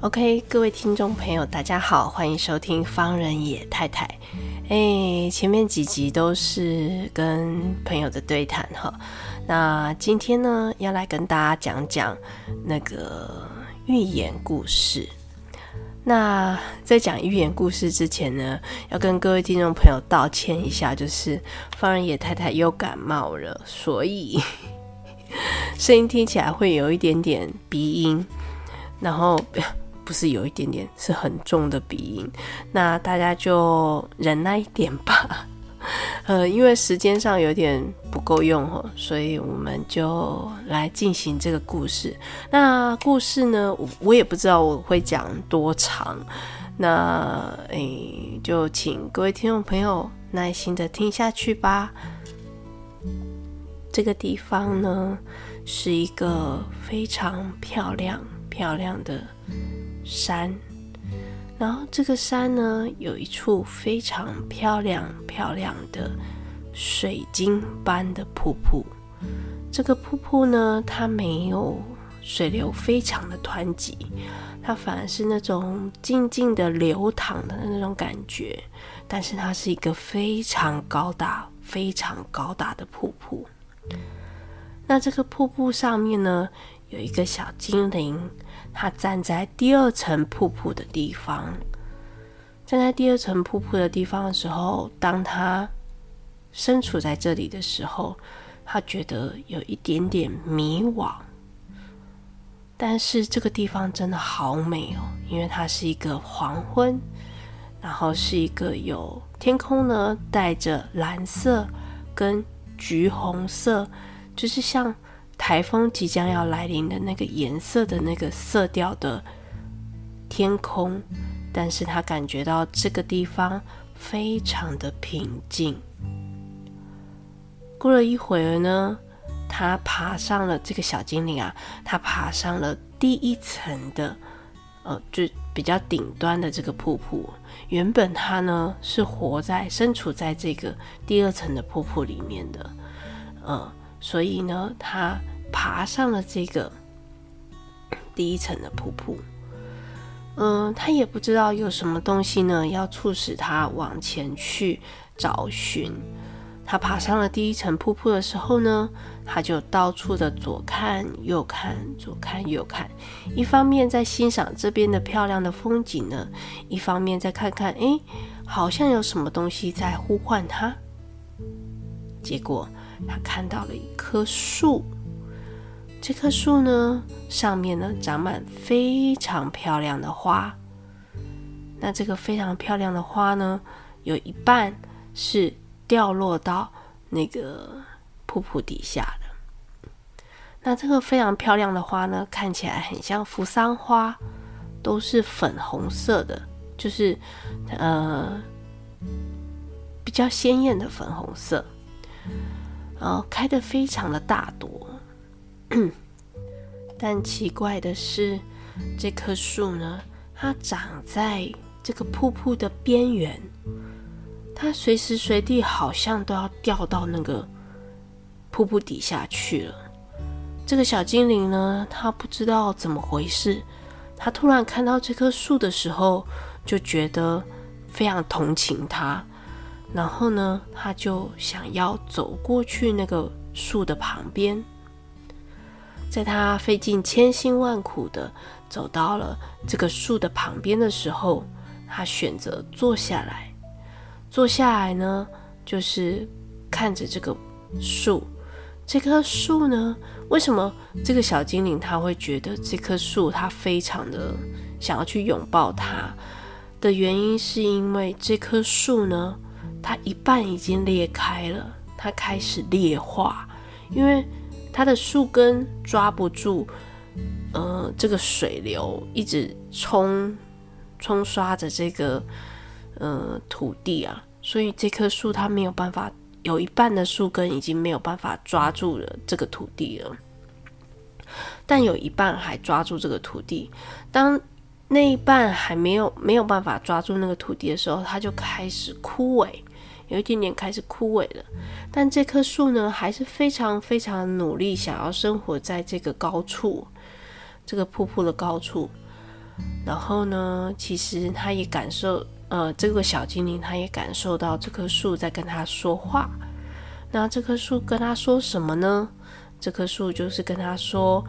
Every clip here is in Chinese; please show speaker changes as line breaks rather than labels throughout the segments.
OK，各位听众朋友，大家好，欢迎收听方人野太太。哎，前面几集都是跟朋友的对谈哈，那今天呢，要来跟大家讲讲那个寓言故事。那在讲寓言故事之前呢，要跟各位听众朋友道歉一下，就是方人野太太又感冒了，所以 声音听起来会有一点点鼻音，然后。不是有一点点，是很重的鼻音，那大家就忍耐一点吧。呃，因为时间上有点不够用哦，所以我们就来进行这个故事。那故事呢，我我也不知道我会讲多长，那诶，就请各位听众朋友耐心的听下去吧。这个地方呢，是一个非常漂亮漂亮的。山，然后这个山呢，有一处非常漂亮漂亮的水晶般的瀑布。这个瀑布呢，它没有水流非常的湍急，它反而是那种静静的流淌的那种感觉。但是它是一个非常高大、非常高大的瀑布。那这个瀑布上面呢，有一个小精灵。他站在第二层瀑布的地方，站在第二层瀑布的地方的时候，当他身处在这里的时候，他觉得有一点点迷惘。但是这个地方真的好美哦，因为它是一个黄昏，然后是一个有天空呢，带着蓝色跟橘红色，就是像。台风即将要来临的那个颜色的那个色调的天空，但是他感觉到这个地方非常的平静。过了一会儿呢，他爬上了这个小精灵啊，他爬上了第一层的，呃，就比较顶端的这个瀑布。原本他呢是活在身处在这个第二层的瀑布里面的，呃。所以呢，他爬上了这个第一层的瀑布。嗯，他也不知道有什么东西呢，要促使他往前去找寻。他爬上了第一层瀑布的时候呢，他就到处的左看右看，左看右看，一方面在欣赏这边的漂亮的风景呢，一方面再看看，诶，好像有什么东西在呼唤他。结果。他看到了一棵树，这棵树呢，上面呢长满非常漂亮的花。那这个非常漂亮的花呢，有一半是掉落到那个瀑布底下的。那这个非常漂亮的花呢，看起来很像扶桑花，都是粉红色的，就是呃比较鲜艳的粉红色。哦，开得非常的大朵，但奇怪的是，这棵树呢，它长在这个瀑布的边缘，它随时随地好像都要掉到那个瀑布底下去了。这个小精灵呢，它不知道怎么回事，它突然看到这棵树的时候，就觉得非常同情它。然后呢，他就想要走过去那个树的旁边。在他费尽千辛万苦的走到了这个树的旁边的时候，他选择坐下来。坐下来呢，就是看着这个树。这棵树呢，为什么这个小精灵他会觉得这棵树他非常的想要去拥抱它的原因，是因为这棵树呢。它一半已经裂开了，它开始裂化，因为它的树根抓不住，呃，这个水流一直冲冲刷着这个呃土地啊，所以这棵树它没有办法，有一半的树根已经没有办法抓住了这个土地了，但有一半还抓住这个土地。当那一半还没有没有办法抓住那个土地的时候，它就开始枯萎，有一点点开始枯萎了。但这棵树呢，还是非常非常努力，想要生活在这个高处，这个瀑布的高处。然后呢，其实它也感受，呃，这个小精灵它也感受到这棵树在跟它说话。那这棵树跟它说什么呢？这棵树就是跟它说，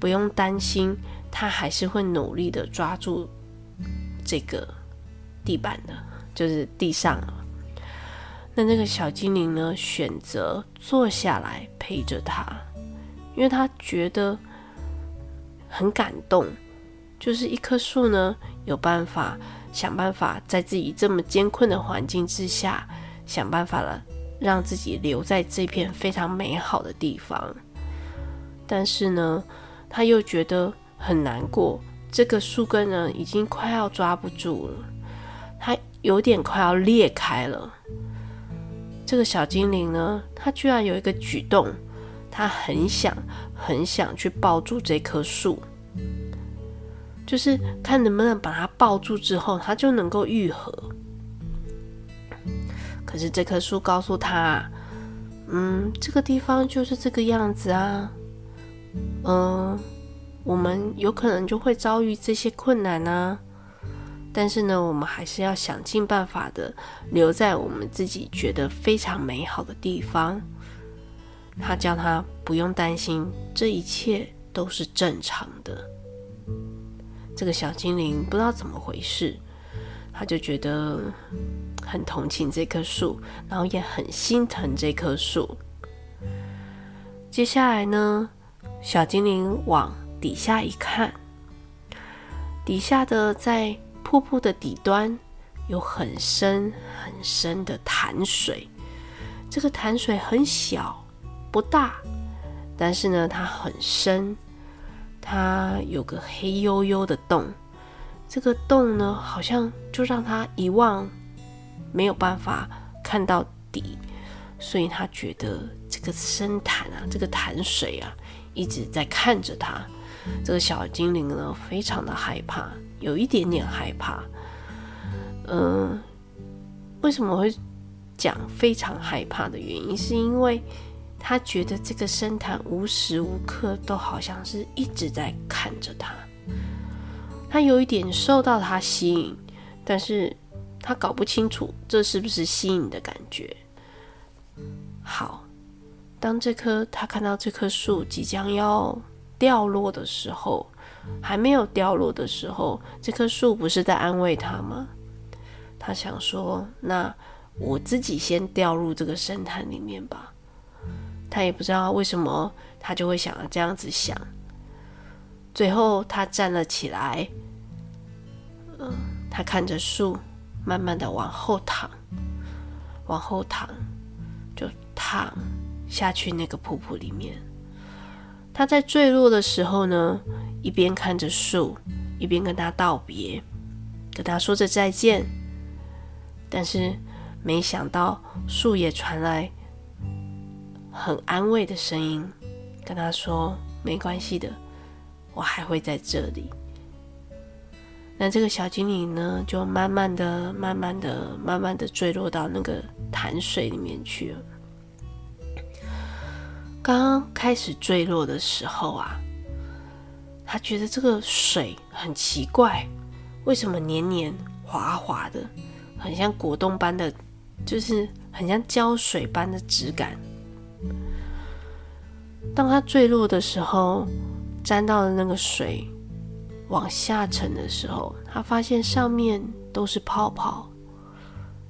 不用担心。他还是会努力的抓住这个地板的，就是地上。那那个小精灵呢，选择坐下来陪着他，因为他觉得很感动。就是一棵树呢，有办法想办法在自己这么艰困的环境之下，想办法了让自己留在这片非常美好的地方。但是呢，他又觉得。很难过，这个树根呢，已经快要抓不住了，它有点快要裂开了。这个小精灵呢，它居然有一个举动，它很想很想去抱住这棵树，就是看能不能把它抱住之后，它就能够愈合。可是这棵树告诉他，嗯，这个地方就是这个样子啊，嗯。我们有可能就会遭遇这些困难呢，但是呢，我们还是要想尽办法的留在我们自己觉得非常美好的地方。他叫他不用担心，这一切都是正常的。这个小精灵不知道怎么回事，他就觉得很同情这棵树，然后也很心疼这棵树。接下来呢，小精灵往底下一看，底下的在瀑布的底端有很深很深的潭水。这个潭水很小，不大，但是呢，它很深。它有个黑黝黝的洞，这个洞呢，好像就让他一望没有办法看到底，所以他觉得这个深潭啊，这个潭水啊，一直在看着他。这个小精灵呢，非常的害怕，有一点点害怕。嗯、为什么会讲非常害怕的原因，是因为他觉得这个深潭无时无刻都好像是一直在看着他。他有一点受到他吸引，但是他搞不清楚这是不是吸引的感觉。好，当这棵他看到这棵树即将要。掉落的时候，还没有掉落的时候，这棵树不是在安慰他吗？他想说：“那我自己先掉入这个深潭里面吧。”他也不知道为什么，他就会想要这样子想。最后，他站了起来，嗯，他看着树，慢慢的往后躺，往后躺，就躺下去那个瀑布里面。他在坠落的时候呢，一边看着树，一边跟他道别，跟他说着再见。但是没想到树也传来很安慰的声音，跟他说：“没关系的，我还会在这里。”那这个小精灵呢，就慢慢的、慢慢的、慢慢的坠落到那个潭水里面去了。刚刚开始坠落的时候啊，他觉得这个水很奇怪，为什么黏黏滑滑的，很像果冻般的，就是很像胶水般的质感。当他坠落的时候，沾到了那个水往下沉的时候，他发现上面都是泡泡，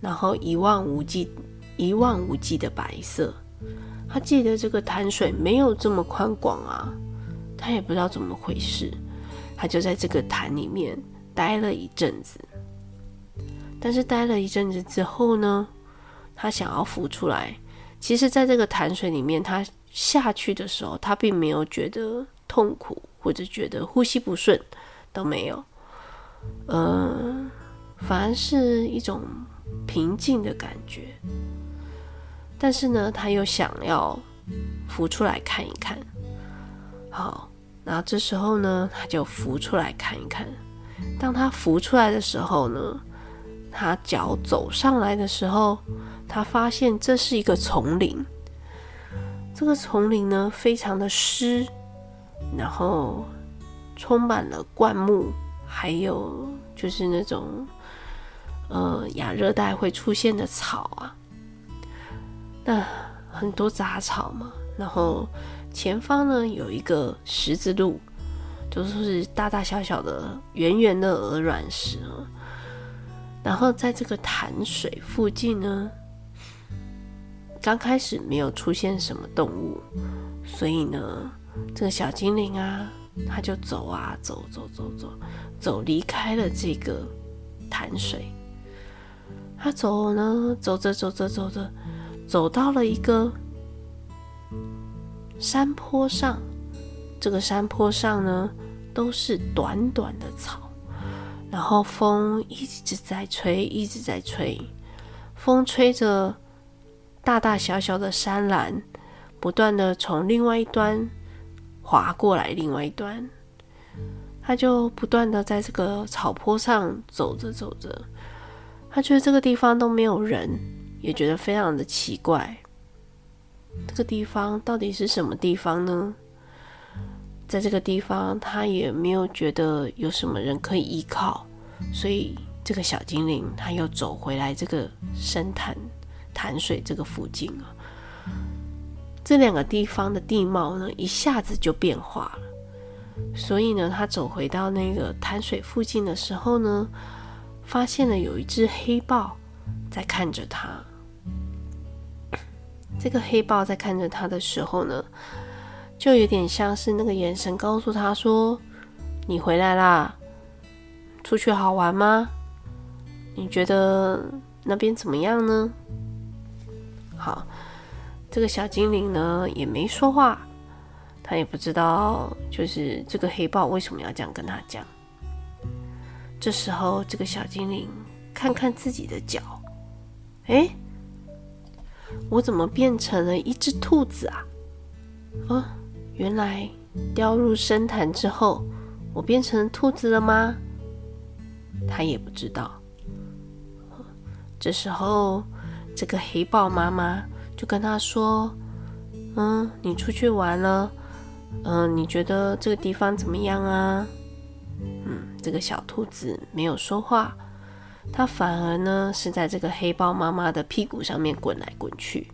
然后一望无际、一望无际的白色。他记得这个潭水没有这么宽广啊，他也不知道怎么回事，他就在这个潭里面待了一阵子。但是待了一阵子之后呢，他想要浮出来。其实，在这个潭水里面，他下去的时候，他并没有觉得痛苦或者觉得呼吸不顺，都没有。呃，反而是一种平静的感觉。但是呢，他又想要浮出来看一看。好，然后这时候呢，他就浮出来看一看。当他浮出来的时候呢，他脚走上来的时候，他发现这是一个丛林。这个丛林呢，非常的湿，然后充满了灌木，还有就是那种呃亚热带会出现的草啊，那很多杂草嘛。然后前方呢，有一个十字路，就是大大小小的圆圆的鹅卵石啊。然后在这个潭水附近呢。刚开始没有出现什么动物，所以呢，这个小精灵啊，他就走啊走走走走走，离开了这个潭水。他走呢，走着走着走着，走到了一个山坡上。这个山坡上呢，都是短短的草，然后风一直在吹，一直在吹，风吹着。大大小小的山岚，不断的从另外一端滑过来，另外一端，他就不断的在这个草坡上走着走着，他觉得这个地方都没有人，也觉得非常的奇怪。这个地方到底是什么地方呢？在这个地方，他也没有觉得有什么人可以依靠，所以这个小精灵他又走回来这个深潭。潭水这个附近啊，这两个地方的地貌呢，一下子就变化了。所以呢，他走回到那个潭水附近的时候呢，发现了有一只黑豹在看着他。这个黑豹在看着他的时候呢，就有点像是那个眼神告诉他说：“你回来啦，出去好玩吗？你觉得那边怎么样呢？”好，这个小精灵呢也没说话，他也不知道，就是这个黑豹为什么要这样跟他讲。这时候，这个小精灵看看自己的脚，哎，我怎么变成了一只兔子啊？哦，原来掉入深潭之后，我变成兔子了吗？他也不知道。这时候。这个黑豹妈妈就跟他说：“嗯，你出去玩了，嗯，你觉得这个地方怎么样啊？”嗯，这个小兔子没有说话，它反而呢是在这个黑豹妈妈的屁股上面滚来滚去。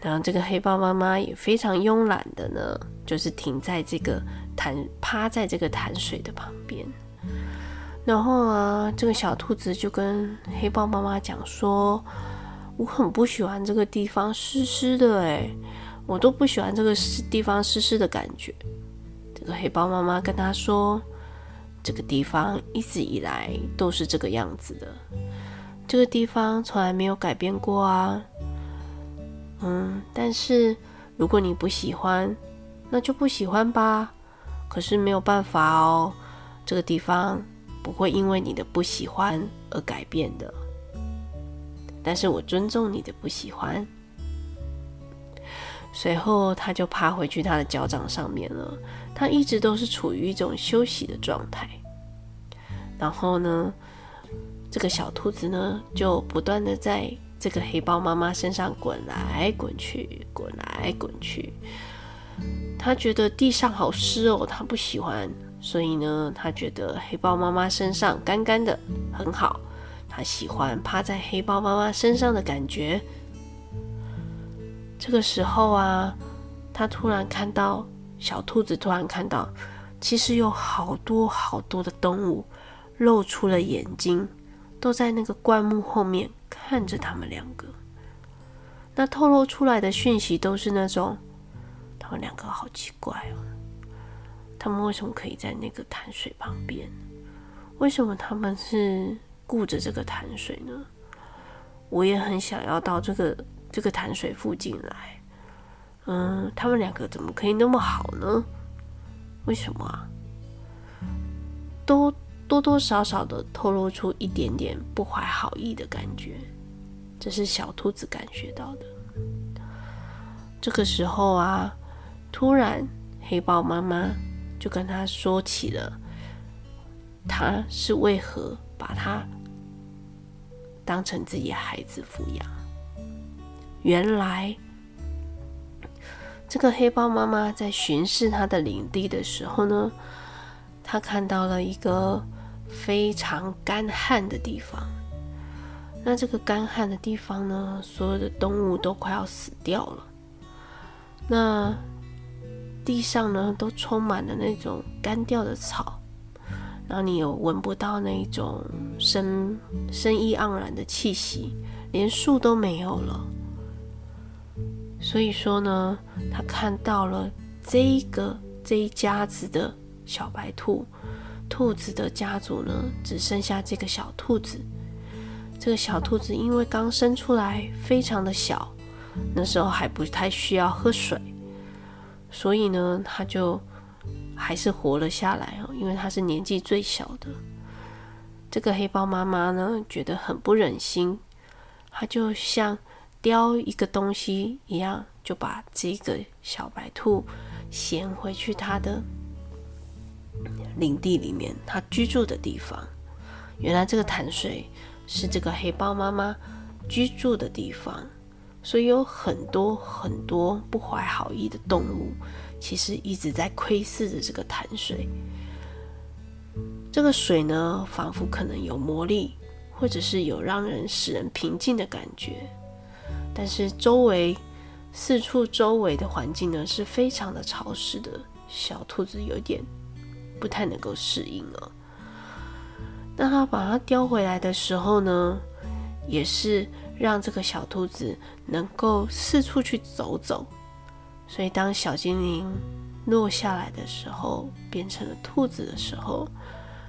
然后这个黑豹妈妈也非常慵懒的呢，就是停在这个潭，趴在这个潭水的旁边。然后啊，这个小兔子就跟黑豹妈妈讲说。我很不喜欢这个地方湿湿的，哎，我都不喜欢这个地方湿湿的感觉。这个黑豹妈妈跟他说：“这个地方一直以来都是这个样子的，这个地方从来没有改变过啊。嗯，但是如果你不喜欢，那就不喜欢吧。可是没有办法哦，这个地方不会因为你的不喜欢而改变的。”但是我尊重你的不喜欢。随后，他就爬回去他的脚掌上面了。他一直都是处于一种休息的状态。然后呢，这个小兔子呢，就不断的在这个黑豹妈妈身上滚来滚去，滚来滚去。他觉得地上好湿哦，他不喜欢。所以呢，他觉得黑豹妈妈身上干干的，很好。他喜欢趴在黑豹妈妈身上的感觉。这个时候啊，他突然看到小兔子，突然看到，其实有好多好多的动物露出了眼睛，都在那个灌木后面看着他们两个。那透露出来的讯息都是那种，他们两个好奇怪哦，他们为什么可以在那个潭水旁边？为什么他们是？顾着这个潭水呢，我也很想要到这个这个潭水附近来。嗯，他们两个怎么可以那么好呢？为什么啊？都多多少少的透露出一点点不怀好意的感觉，这是小兔子感觉到的。这个时候啊，突然黑豹妈妈就跟他说起了，他是为何把他当成自己孩子抚养。原来，这个黑豹妈妈在巡视它的领地的时候呢，它看到了一个非常干旱的地方。那这个干旱的地方呢，所有的动物都快要死掉了。那地上呢，都充满了那种干掉的草，然后你又闻不到那种生生意盎然的气息，连树都没有了。所以说呢，他看到了这个这一家子的小白兔，兔子的家族呢，只剩下这个小兔子。这个小兔子因为刚生出来，非常的小。那时候还不太需要喝水，所以呢，他就还是活了下来哦。因为他是年纪最小的。这个黑豹妈妈呢，觉得很不忍心，他就像叼一个东西一样，就把这个小白兔衔回去它的领地里面，它居住的地方。原来这个潭水是这个黑豹妈妈居住的地方。所以有很多很多不怀好意的动物，其实一直在窥视着这个潭水。这个水呢，仿佛可能有魔力，或者是有让人使人平静的感觉。但是周围四处周围的环境呢，是非常的潮湿的，小兔子有点不太能够适应了。那他把它叼回来的时候呢，也是。让这个小兔子能够四处去走走，所以当小精灵落下来的时候，变成了兔子的时候，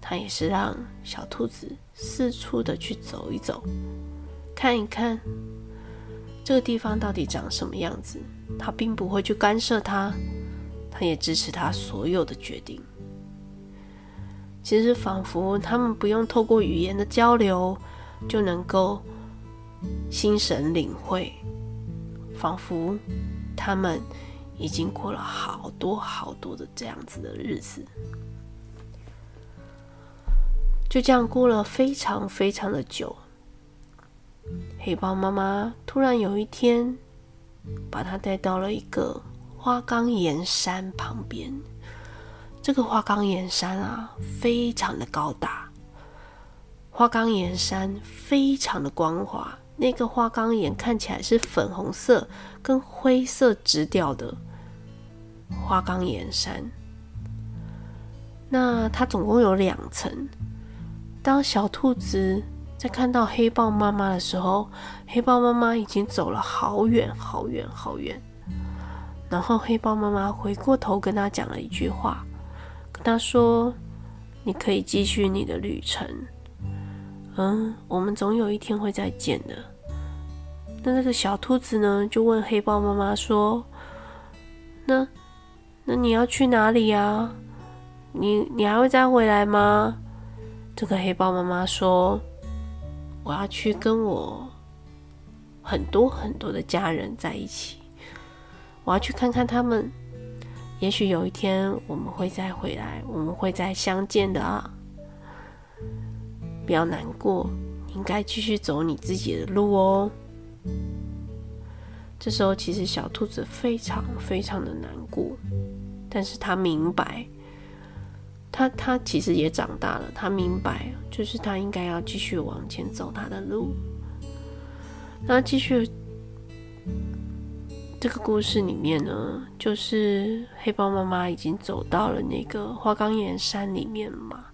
它也是让小兔子四处的去走一走，看一看这个地方到底长什么样子。他并不会去干涉他，他也支持他所有的决定。其实仿佛他们不用透过语言的交流就能够。心神领会，仿佛他们已经过了好多好多的这样子的日子，就这样过了非常非常的久。黑豹妈妈突然有一天，把它带到了一个花岗岩山旁边。这个花岗岩山啊，非常的高大，花岗岩山非常的光滑。那个花岗岩看起来是粉红色跟灰色直调的花岗岩山。那它总共有两层。当小兔子在看到黑豹妈妈的时候，黑豹妈妈已经走了好远好远好远。然后黑豹妈妈回过头跟他讲了一句话，跟他说：“你可以继续你的旅程。”嗯，我们总有一天会再见的。那那个小兔子呢，就问黑豹妈妈说：“那那你要去哪里呀？你你还会再回来吗？”这个黑豹妈妈说：“我要去跟我很多很多的家人在一起，我要去看看他们。也许有一天我们会再回来，我们会再相见的啊！不要难过，应该继续走你自己的路哦。”这时候，其实小兔子非常非常的难过，但是他明白，他他其实也长大了，他明白，就是他应该要继续往前走他的路。那继续这个故事里面呢，就是黑豹妈妈已经走到了那个花岗岩山里面嘛，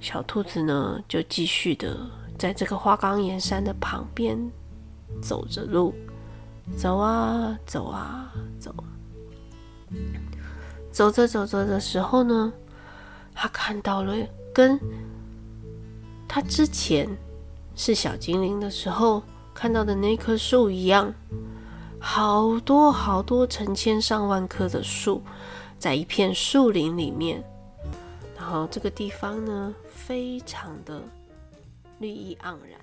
小兔子呢就继续的在这个花岗岩山的旁边。走着路，走啊走啊走，走着走着的时候呢，他看到了跟他之前是小精灵的时候看到的那棵树一样，好多好多成千上万棵的树，在一片树林里面，然后这个地方呢，非常的绿意盎然。